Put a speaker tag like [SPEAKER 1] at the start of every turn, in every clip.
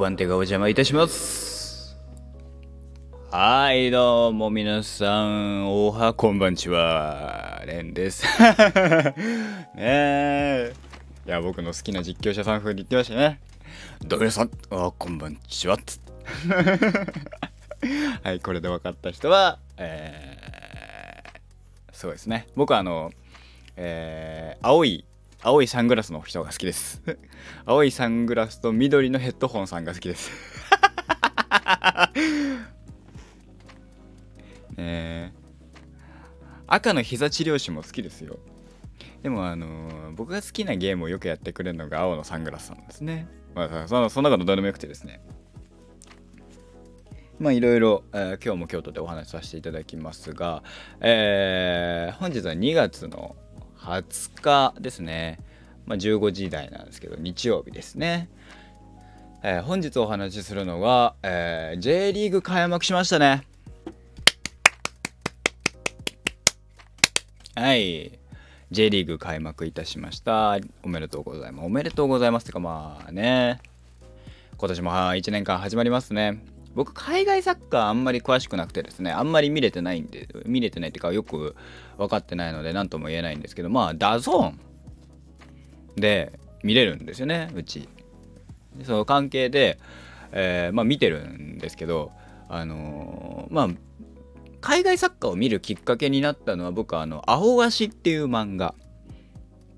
[SPEAKER 1] 番手がお邪魔いたします。はいどうも皆さんおはこんばんちはレンです。ねえ。いや僕の好きな実況者さん風に言ってましたね。どうも皆さんおこんばんちは。はいこれで分かった人はえー、そうですね。僕はあのえー、青い青いサングラスの人が好きです。青いサングラスと緑のヘッドホンさんが好きです。え赤の膝治療師も好きですよ。でもあのー、僕が好きなゲームをよくやってくれるのが青のサングラスさんですね。まあそそんなことどうでもよくてですね。まあいろいろ、えー、今日も京都でお話しさせていただきますが、えー、本日は2月の20日ですね、まあ、15時台なんですけど日曜日ですね、えー、本日お話しするのが、えー、J リーグ開幕しましたね。はい。J リーグ開幕いたしました。おめでとうございます。おめでとうございますってかまあね。今年も1年間始まりますね。僕海外サッカーあんまり詳しくなくてですねあんまり見れてないんで見れてないっていうかよく分かってないので何とも言えないんですけどまあダゾーンで見れるんですよねうち。その関係で、えー、まあ見てるんですけどあのー、まあ海外サッカーを見るきっかけになったのは僕はあの「アオアシ」っていう漫画。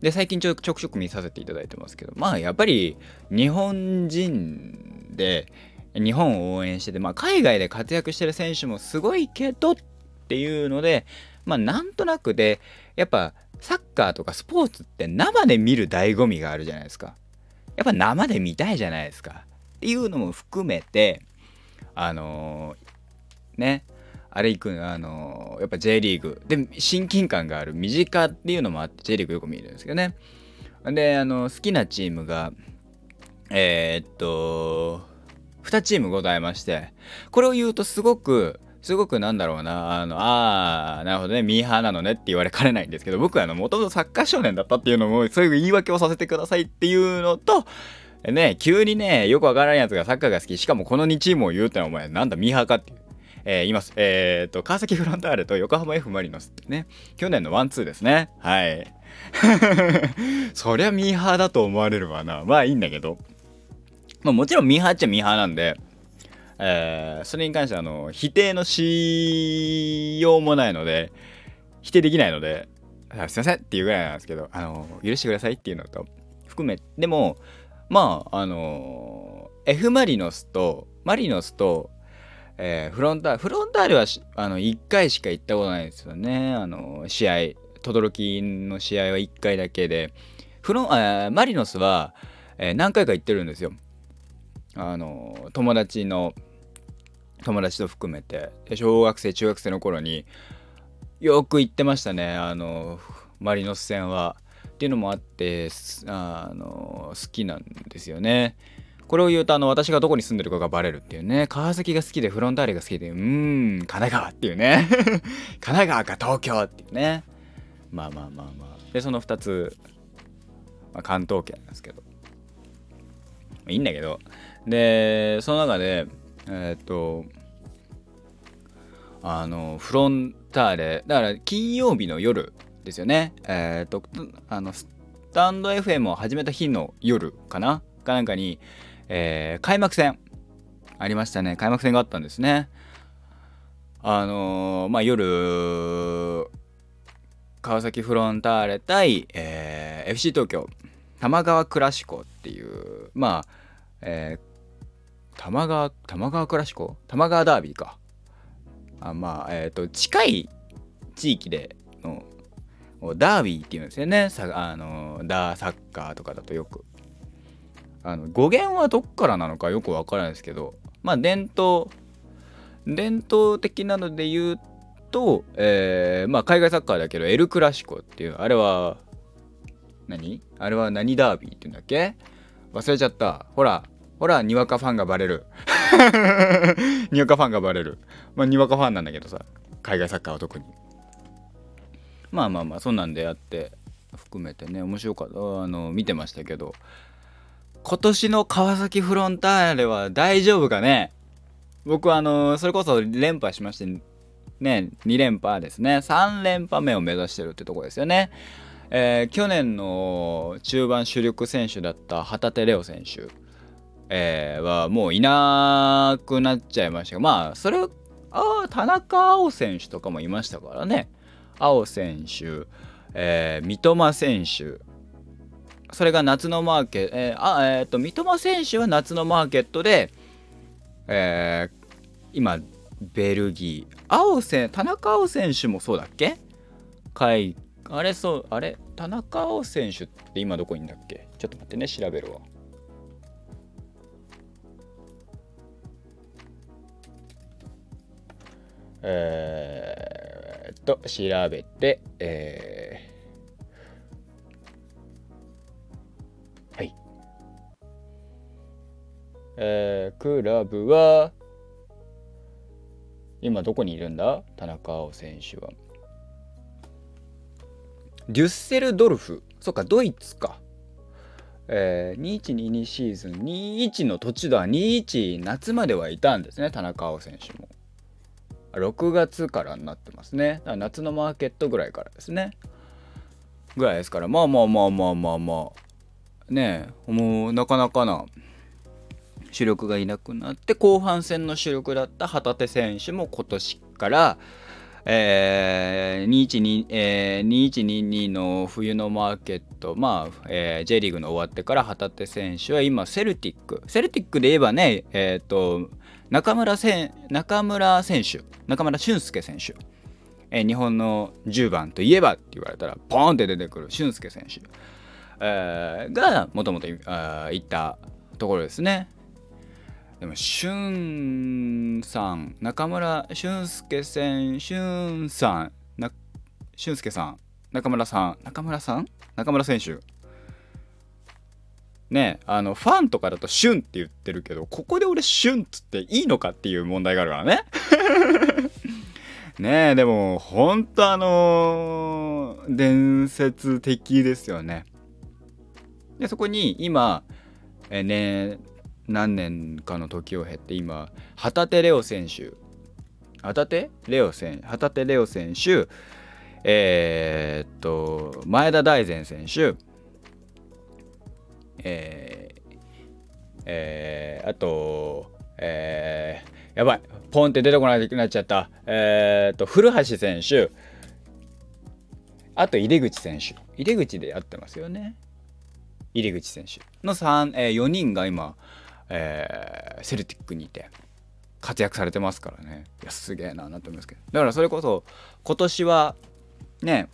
[SPEAKER 1] で最近ちょちょくちょく見させていただいてますけどまあやっぱり日本人で日本を応援してて、まあ、海外で活躍してる選手もすごいけどっていうので、まあ、なんとなくでやっぱサッカーとかスポーツって生で見る醍醐味があるじゃないですか。やっぱ生で見たいじゃないですか。っていうのも含めてあのー、ねあれ行くあのー、やっぱ J リーグで親近感がある身近っていうのもあって J リーグよく見るんですけどね。であの好きなチームがえ、っと2チームございまして、これを言うとすごく、すごくなんだろうな、あの、あー、なるほどね、ミーハーなのねって言われかねないんですけど、僕はあの、もともとサッカー少年だったっていうのも、そういう言い訳をさせてくださいっていうのと、ね、急にね、よくわからんやつがサッカーが好き、しかもこの2チームを言うってのはお前、なんだミーハーかっていう。えー、言います。えー、っと、川崎フロンターレと横浜 F・ マリノスってね、去年のワンツーですね。はい。そりゃミーハーだと思われるわな。まあいいんだけど。まあ、もちろんミーハーっちゃミーハーなんで、えー、それに関してあの否定のしようもないので否定できないのですいませんっていうぐらいなんですけどあの許してくださいっていうのと含めでもまああの F マリノスとマリノスと、えー、フロンターフロンターレはあの1回しか行ったことないですよね。あの試合轟の試合は1回だけで。フロンあマリノスは、えー、何回か行ってるんですよ。あの友達の友達と含めて小学生中学生の頃によく行ってましたね。あのマリノス戦は。っていうのもあってあの好きなんですよね。これを言うとあの私がどこに住んでるかがバレるっていうね。川崎が好きでフロンターレが好きでうーん神奈川っていうね。神奈川か東京っていうね。まあまあまあまあ。でその2つ、まあ、関東圏なんですけど。いいんだけど。でその中でえー、っとあのフロンターレ。だから金曜日の夜ですよね。えー、っとあのスタンド FM を始めた日の夜かな。かなんかに、えー、開幕戦。ありましたね。開幕戦があったんですね。あのー、まあ夜川崎フロンターレ対、えー、FC 東京。玉川クラシコっていうまあ、えー、玉川、玉川クラシコ？玉川ダービーか。あまあ、えっ、ー、と、近い地域でのダービーっていうんですよね。さあのダーサッカーとかだとよく。あの語源はどっからなのかよくわからないですけど、まあ伝統、伝統的なので言うと、えー、まあ海外サッカーだけど、エル・クラシコっていう、あれは、何？あれは何ダービーって言うんだっけ？忘れちゃった。ほら、ほら、にわかファンがバレる。にわかファンがバレる。まあ、にわかファンなんだけどさ、海外サッカーは特に。まあまあまあ、そんなんであって、含めてね、面白かった。あの、見てましたけど、今年の川崎フロンターレは大丈夫かね？僕はあの、それこそ連覇しましてね2連覇ですね3連覇目を目指してるってとこですよねえー、去年の中盤主力選手だった旗手レオ選手、えー、はもういなくなっちゃいました。がまあそれあ田中碧選手とかもいましたからね。碧選手、えー、三笘選手。それが夏のマーケット、えー、あえっ、と三笘選手は夏のマーケットで、えー、今ベルギー。青選田中碧選手もそうだっけ？海あれそうあれ？田中碧選手って今どこにいんだっけ？ちょっと待ってね調べるわ。えー、っと調べてえー、はい。えー、クラブは今どこにいるんだ？田中碧選手は。デュッセルドルフ。そっかドイツか。えー、2122シーズン。21の途中では21夏まではいたんですね。田中碧選手も。6月からになってますね。夏のマーケットぐらいからですね。ぐらいですから。まあまあまあまあまあまあ。ねえもうなかなかな主力がいなくなって後半戦の主力だった旗手選手も今年からえー、2122、えー、2122の冬のマーケット、まあ、えー、J リーグの終わってから旗手選手は今、セルティック。セルティックで言えばね、えっ、ー、と、中村せ中村選手、中村俊輔選手。えー、日本の10番といえばって言われたら、ポーンって出てくる俊輔選手、えー、がもともと行ったところですね。でも、しゅんさん、中村俊介選手、さん、な俊介さん、中村さん、中村さん中村選手。ねあの、ファンとかだとシュンって言ってるけど、ここで俺シュンっつっていいのかっていう問題があるからね。ねえ、でも、ほんとあのー、伝説的ですよね。で、そこに今、えね、何年かの時を経って今旗手レオ選手。旗手レオ選旗手レオ選手。えー、っと前田大然選手。えー、えー、あとえー、やばいポンって出てこないとなっちゃった。えー、っと古橋選手。あと入出口選手。入出口でやってますよね。入口選手の3、えー、4人が今えー、セルティックにいて活躍されてますからね。いやすげえななと思いますけど。だからそれこそ今年はね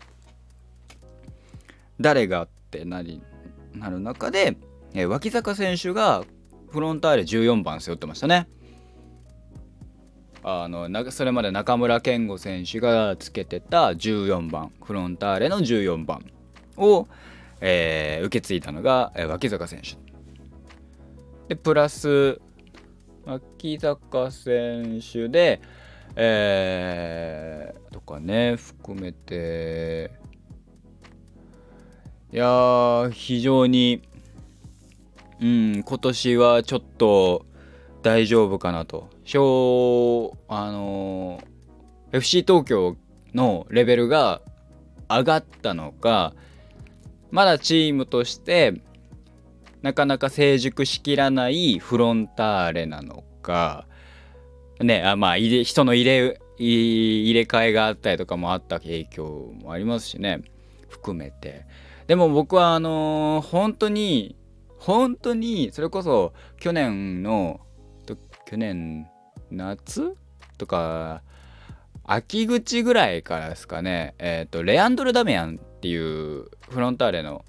[SPEAKER 1] 誰がってなりなる中で、えー、脇坂選手がフロンターレ14番背負ってましたね。あのそれまで中村健吾選手がつけてた14番フロンターレの14番を、えー、受け継いだのが、えー、脇坂選手。でプラス脇坂選手でえー、とかね含めて。いや非常にうん今年はちょっと大丈夫かなと。小あの FC 東京のレベルが上がったのかまだチームとしてなかなか成熟しきらないフロンターレなのか。ねあまあ人の入れ入れ替えがあったりとかもあった影響もありますしね。含めて。でも僕はあのー、本当に本当にそれこそ去年の去年夏？とか秋口ぐらいからですかね。えっ、ー、とレアンドロ・ダミアンっていうフロンターレの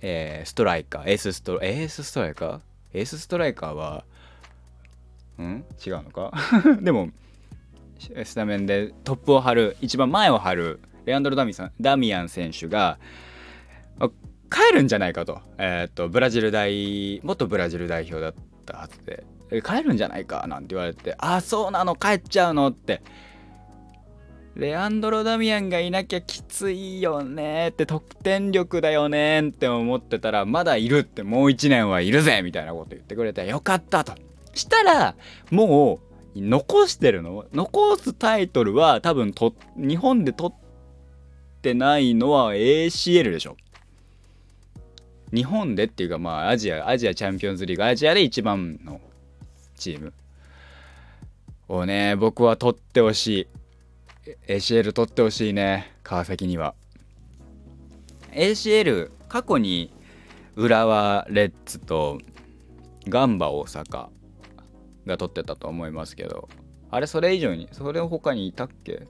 [SPEAKER 1] えー、ストライカー、エースストエースストライカー？エースストライカーは、ん？違うのか？でも、スタメンでトップを張る、一番前を張る、レアンドロ・ダミさんダミアン選手が、帰るんじゃないかと。えー、っと、ブラジル代、元ブラジル代表だったはずで、帰るんじゃないか？なんて言われて、あ、そうなの、帰っちゃうの？って。レアンドロ・ダミアンがいなきゃきついよねって得点力だよねって思ってたらまだいるってもう1年はいるぜみたいなこと言ってくれてよかったと。したらもう残してるの？残すタイトルは多分と日本で取ってないのは ACL でしょ。日本でっていうかまあアジアアジアチャンピオンズリーグアジアで一番のチーム。をね僕は取ってほしい。ACL 取ってほしいね川崎には。ACL 過去に浦和レッズとガンバ大阪が取ってたと思いますけどあれそれ以上にそれを他にいたっけ？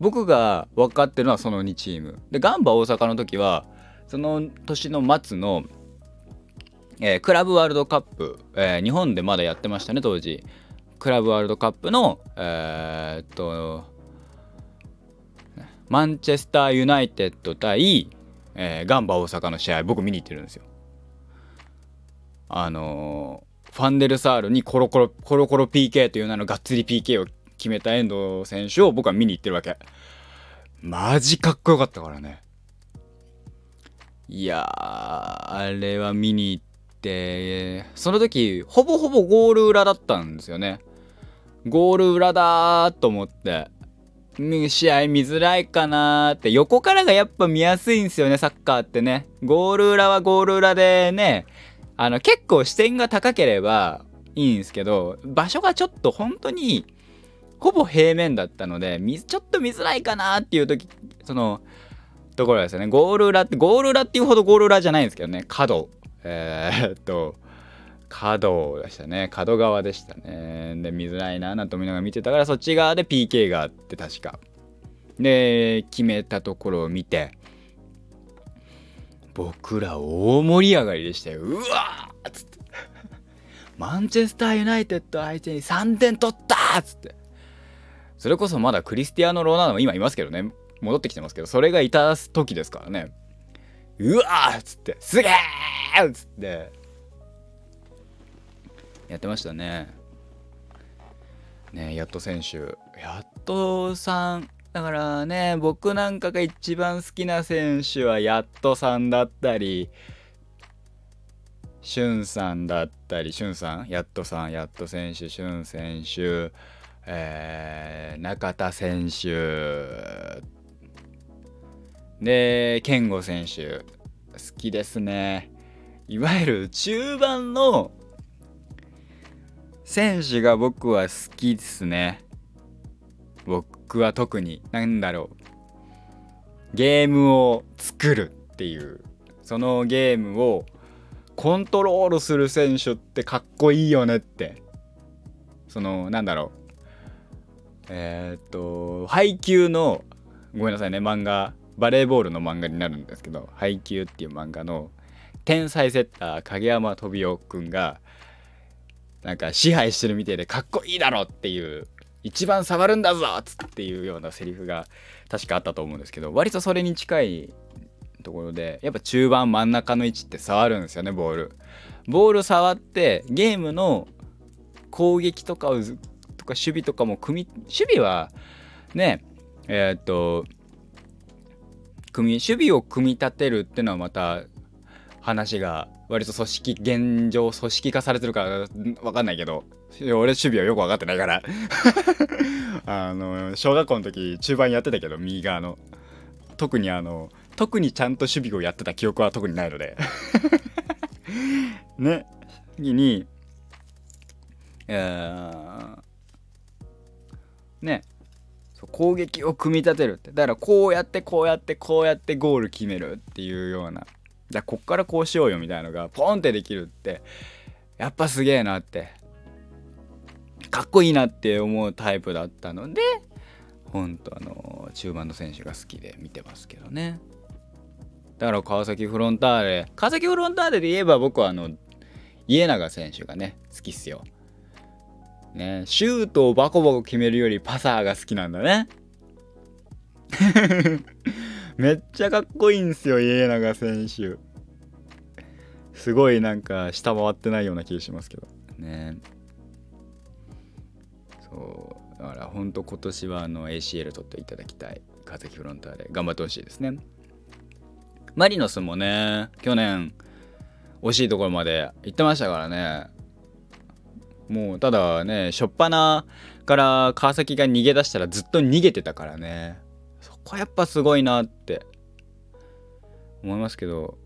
[SPEAKER 1] 僕が分かってるのはその2チーム。でガンバ大阪の時はその年の末の、えー、クラブワールドカップ、えー、日本でまだやってましたね当時。クラブワールドカップのえー、っとマンチェスターユナイテッド対、えー、ガンバ大阪の試合僕見に行ってるんですよ。あのー、ファンデルサールにコロコロコロコロ PK という名のがっつり PK を決めた遠藤選手を僕は見に行ってるわけ。マジかっこよかったからね。いやあれは見に行ってその時ほぼほぼゴール裏だったんですよね。ゴール裏だと思って。試合見づらいかなって。横からがやっぱ見やすいんですよねサッカーってね。ゴール裏はゴール裏でねあの結構視点が高ければいいんですけど場所がちょっと本当にほぼ平面だったのでちょっと見づらいかなっていう時そのところですよね。ゴール裏ってゴール裏っていうほどゴール裏じゃないんですけどね。角。えー、っと角でしたね。角側でしたね。で見づらいななんて思いながら見てたからそっち側で PK があって確か。で決めたところを見て僕ら大盛り上がりでしたよ。うわっつって。マンチェスターユナイテッド相手に3点取ったっつって。それこそまだクリスティアーノ・ローナードも今いますけどね。戻ってきてますけどそれがいた時ですからね。うわーっつって。すげーっつって。やってましたね。ねやっと選手。やっとさんだからね僕なんかが一番好きな選手はやっとさんだったりしゅんさんだったりしゅんさん？やっとさんやっと選手しゅん選手えー、中田選手で健吾選手好きですね。いわゆる中盤の選手が僕は好きですね。僕は特に。何だろう。ゲームを作るっていう。そのゲームをコントロールする選手ってかっこいいよねって。そのなんだろう。えー、っと配球のごめんなさいね。漫画。バレーボールの漫画になるんですけど。配球っていう漫画の天才セッター影山飛雄くんがなんか支配してるみたいでかっこいいだろっていう一番触るんだぞっていうようなセリフが確かあったと思うんですけど割とそれに近いところでやっぱ中盤真ん中の位置って触るんですよねボール。ボール触ってゲームの攻撃とかをとか守備とかも組み守備はねえー、っと組守備を組み立てるっていうのはまた話が割と組織現状組織化されてるから分かんないけど俺守備はよく分かってないから。あの小学校の時中盤やってたけど右側の。特にあの特にちゃんと守備をやってた記憶は特にないので。ね。次にえー、ね。攻撃を組み立てるって。だからこうやってこうやってこうやってゴール決めるっていうような。じゃあこっからこうしようよみたいなのがポンってできるってやっぱすげえなってかっこいいなって思うタイプだったので本当あの中盤の選手が好きで見てますけどね。だから川崎フロンターレ。川崎フロンターレで言えば僕はあの家長選手がね好きっすよ。ねシュートをバコバコ決めるよりパサーが好きなんだね。めっちゃかっこいいんですよ家長選手。すごいなんか下回ってないような気がしますけど。ね。そう。だから本当今年はあの ACL 取っていただきたい。川崎フロンターレ。頑張ってほしいですね。マリノスもね去年惜しいところまで行ってましたからね。もうただね初っ端から川崎が逃げ出したらずっと逃げてたからね。こはやっぱすごいなって思いますけど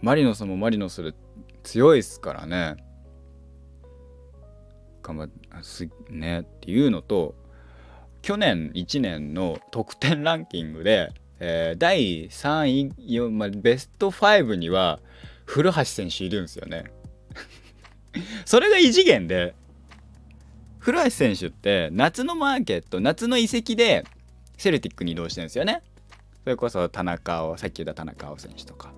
[SPEAKER 1] マリノスもマリノスで強いっすからね。頑張っすねっていうのと去年1年の得点ランキングで、えー、第3位、まあ、ベスト5には古橋選手いるんですよね。それが異次元で古橋選手って夏のマーケット夏の移籍でセルティックに移動してるんですよね。それこそ田中をさっき言った田中碧選手とか。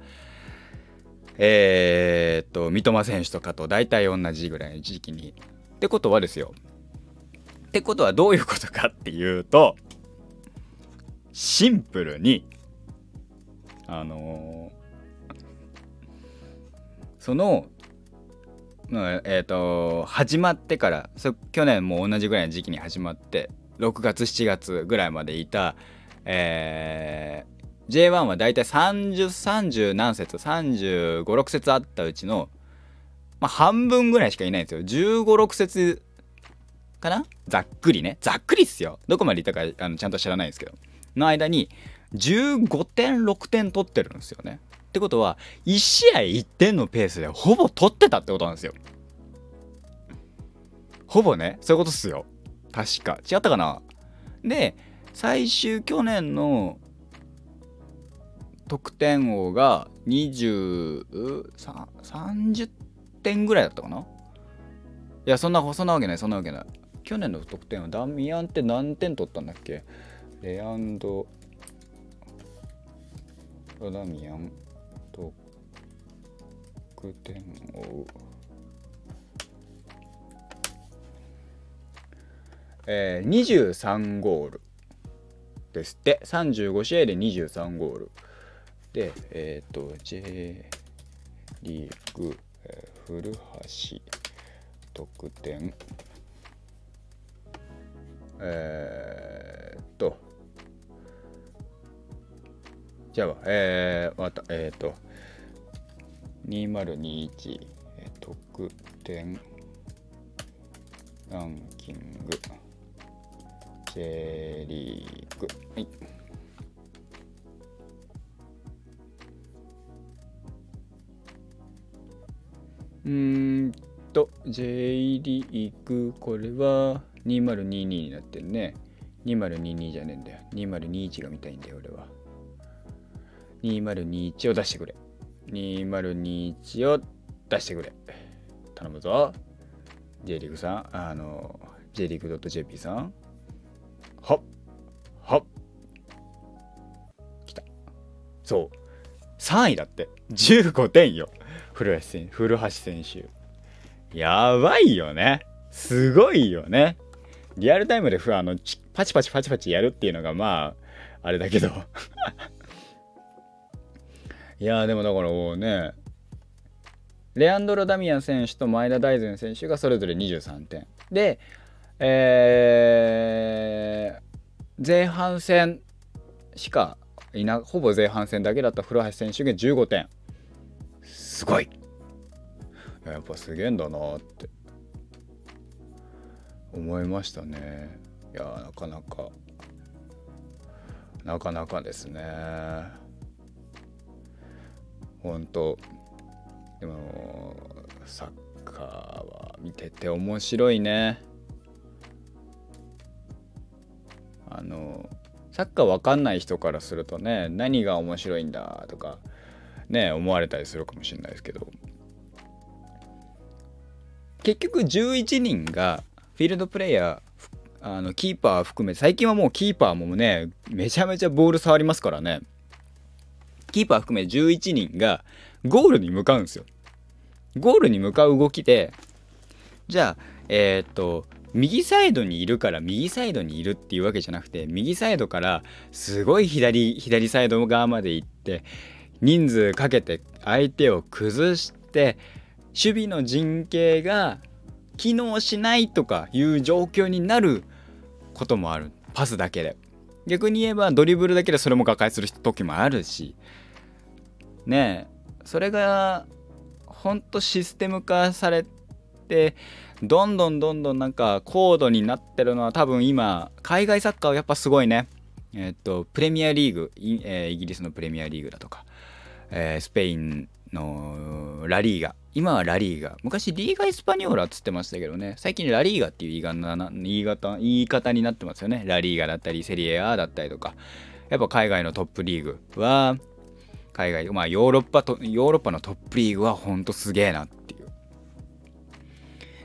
[SPEAKER 1] えー、っと三笘選手とかと大体同じぐらいの時期に。ってことはですよ。ってことはどういうことかっていうとシンプルにあのー、そのえっ、ー、と始まってから去年も同じぐらいの時期に始まって6月7月ぐらいまでいた、えー、J1 はだいたい3030何節356節あったうちの、まあ、半分ぐらいしかいないんですよ。1 5 6節かな？ざっくりね。ざっくりっすよ。どこまでいったかあのちゃんと知らないんですけど。の間に15点6点取ってるんですよね。ってことは1試合1点のペースでほぼ取ってたってことなんですよ。ほぼね。そういうことっすよ。確か。違ったかな？で最終去年の得点王が2030点ぐらいだったかな？いやそんなそんなわけないそんなわけない。去年の得点はダミアンって何点取ったんだっけ？レアンドダミアン得点王。えー、23ゴール。ですって。35試合で23ゴール。でえっ、ー、と J リーグ、えー、古橋得点。えー、っとじゃあえー、またえー、っと2021得点ランキング。J リーグはい。うんと J リーグこれは2022になってるね2022じゃねえんだよ。2021が見たいんだよ俺は。2021を出してくれ。2021を出してくれ。頼むぞ。J リーグさんあの J リーグ .jp さんそう。3位だって。15点よ。古橋選手。やばいよね。すごいよね。リアルタイムであのパチパチパチパチやるっていうのがまああれだけど。いやでもだからもうねレアンドロ・ダミアン選手と前田大然選手がそれぞれ23点。でえー、前半戦しかいなほぼ前半戦だけだった古橋選手が15点。すごい。やっぱすげえんだなって。思いましたね。いやなかなか。なかなかですね。本当。でもサッカーは見てて面白いね。あのサッカーわかんない人からするとね何が面白いんだとかね思われたりするかもしれないですけど。結局11人がフィールドプレイヤーあのキーパー含め最近はもうキーパーもねめちゃめちゃボール触りますからね。キーパー含め11人がゴールに向かうんですよ。ゴールに向かう動きでじゃあえー、っと右サイドにいるから右サイドにいるっていうわけじゃなくて右サイドからすごい左左サイド側まで行って人数かけて相手を崩して守備の陣形が機能しないとかいう状況になることもある。パスだけで。逆に言えばドリブルだけでそれも瓦解する時もあるし。ねえ。それがほんとシステム化されてどんどんどんどんなんか高度になってるのは多分今海外サッカーはやっぱすごいね。えっとプレミアリーグイ,、えー、イギリスのプレミアリーグだとか、えー、スペインのラリーガ今はラリーガ。昔リーガ・イスパニョーラっつってましたけどね。最近ラリーガっていう言い方言い方言い方になってますよね。ラリーガだったりセリエ A だったりとか。やっぱ海外のトップリーグは海外まあヨーロッパとヨーロッパのトップリーグはほんとすげえなって。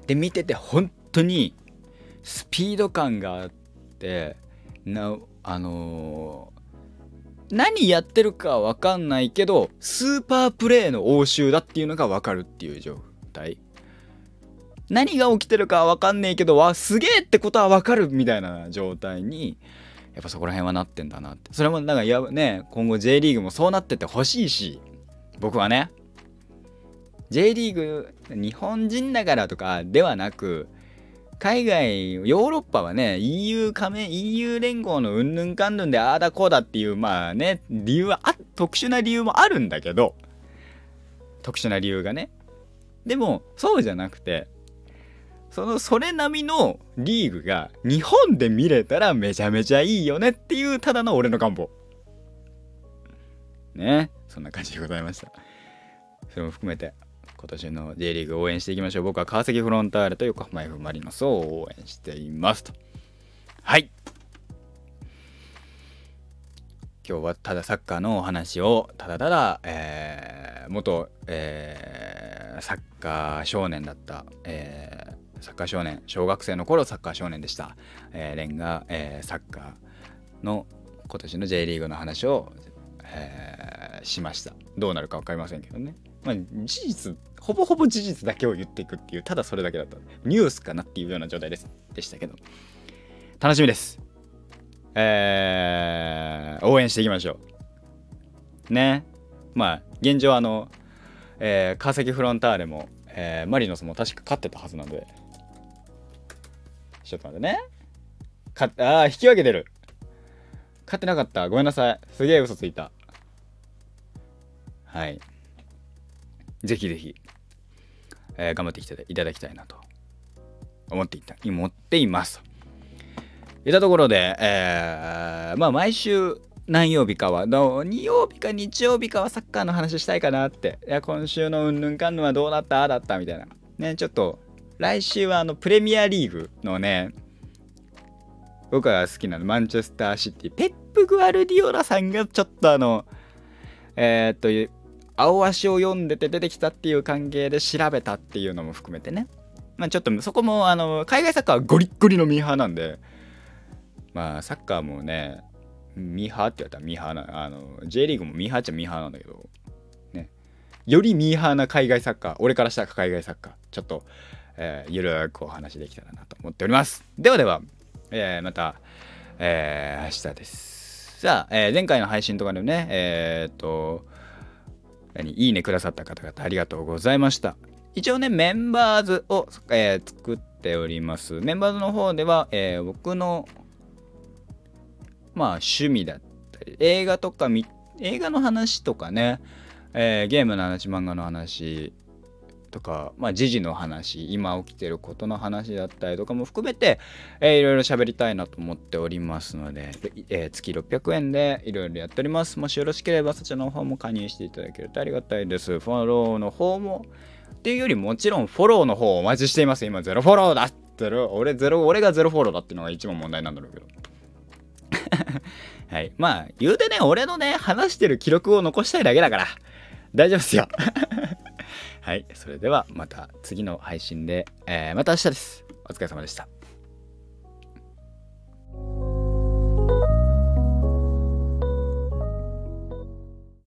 [SPEAKER 1] で見てて本当にスピード感があってなあのー、何やってるかわかんないけどスーパープレーの応酬だっていうのがわかるっていう状態。何が起きてるかわかんねえけどわすげえってことはわかるみたいな状態にやっぱそこら辺はなってんだなって。それもなんかやね今後 J リーグもそうなっててほしいし僕はね。J リーグ日本人だからとかではなく海外、ヨーロッパはね、EU 加盟、EU 連合のうんぬんかんぬんでああだこうだっていう、まあね、理由はあ、特殊な理由もあるんだけど、特殊な理由がね。でも、そうじゃなくて、その、それ並みのリーグが日本で見れたらめちゃめちゃいいよねっていう、ただの俺の願望。ね。そんな感じでございました。それも含めて、今年の J リーグ応援していきましょう。僕は川崎フロンターレと横浜 F・ マリノスを応援していますと。はい。今日はただサッカーのお話をただただ、えー、元、えー、サッカー少年だった、えー、サッカー少年小学生の頃サッカー少年でした、えー、レンが、えー、サッカーの今年の J リーグの話を、えー、しましたどうなるか分かりませんけどねまあ事実ほぼほぼ事実だけを言っていくっていうただそれだけだった。ニュースかなっていうような状態です。でしたけど。楽しみです。えー、応援していきましょう。ね。まあ現状あの、えー、川崎フロンターレも、えー、マリノスも確か勝ってたはずなんで。ちょっと待ってね。かああ引き分けてる。勝ってなかった。ごめんなさい。すげえ嘘ついた。はい。ぜひぜひ、えー、頑張ってきていただきたいなと思っていた思っています。いたところで、えー、まあ毎週何曜日かは、2曜日か日曜日かはサッカーの話したいかなって。いや、今週のうんぬんかんぬんはどうなった？ああだったみたいな。ね、ちょっと、来週はあの、プレミアリーグのね、僕が好きな、マンチェスターシティ、ペップ・グアルディオラさんがちょっとあの、えー、っと、青足を読んでて出てきたっていう関係で調べたっていうのも含めてね。まあちょっとそこもあの海外サッカーはゴリッゴリのミーハーなんで、まあサッカーもね、ミーハーって言われたらミーハーな、あの、J リーグもミーハーっちゃミーハーなんだけど、ね、よりミーハーな海外サッカー、俺からしたら海外サッカー、ちょっと、えー、ゆるくお話できたらなと思っております。ではでは、えー、また、えー、明日です。さあ、えー、前回の配信とかでもね、えー、っと、いいねくださった方々ありがとうございました。一応ね、メンバーズを、えー、作っております。メンバーズの方では、えー、僕の、まあ、趣味だったり、映画とか映画の話とかね、えー、ゲームの話、漫画の話、とか、まあ、時事の話今起きてることの話だったりとかも含めて、えー、いろいろ喋りたいなと思っておりますので、えー、月600円でいろいろやっております。もしよろしければそちらの方も加入していただけるとありがたいです。フォローの方もっていうよりもちろんフォローの方をお待ちしています。今ゼロフォローだ。ってる俺ゼロ俺がゼロフォローだっていうのが一番問題なんだろうけど。はい。まあ言うてね俺のね話してる記録を残したいだけだから。大丈夫っすよ。はい、それではまた次の配信で、えー、また明日です。お疲れ様でした。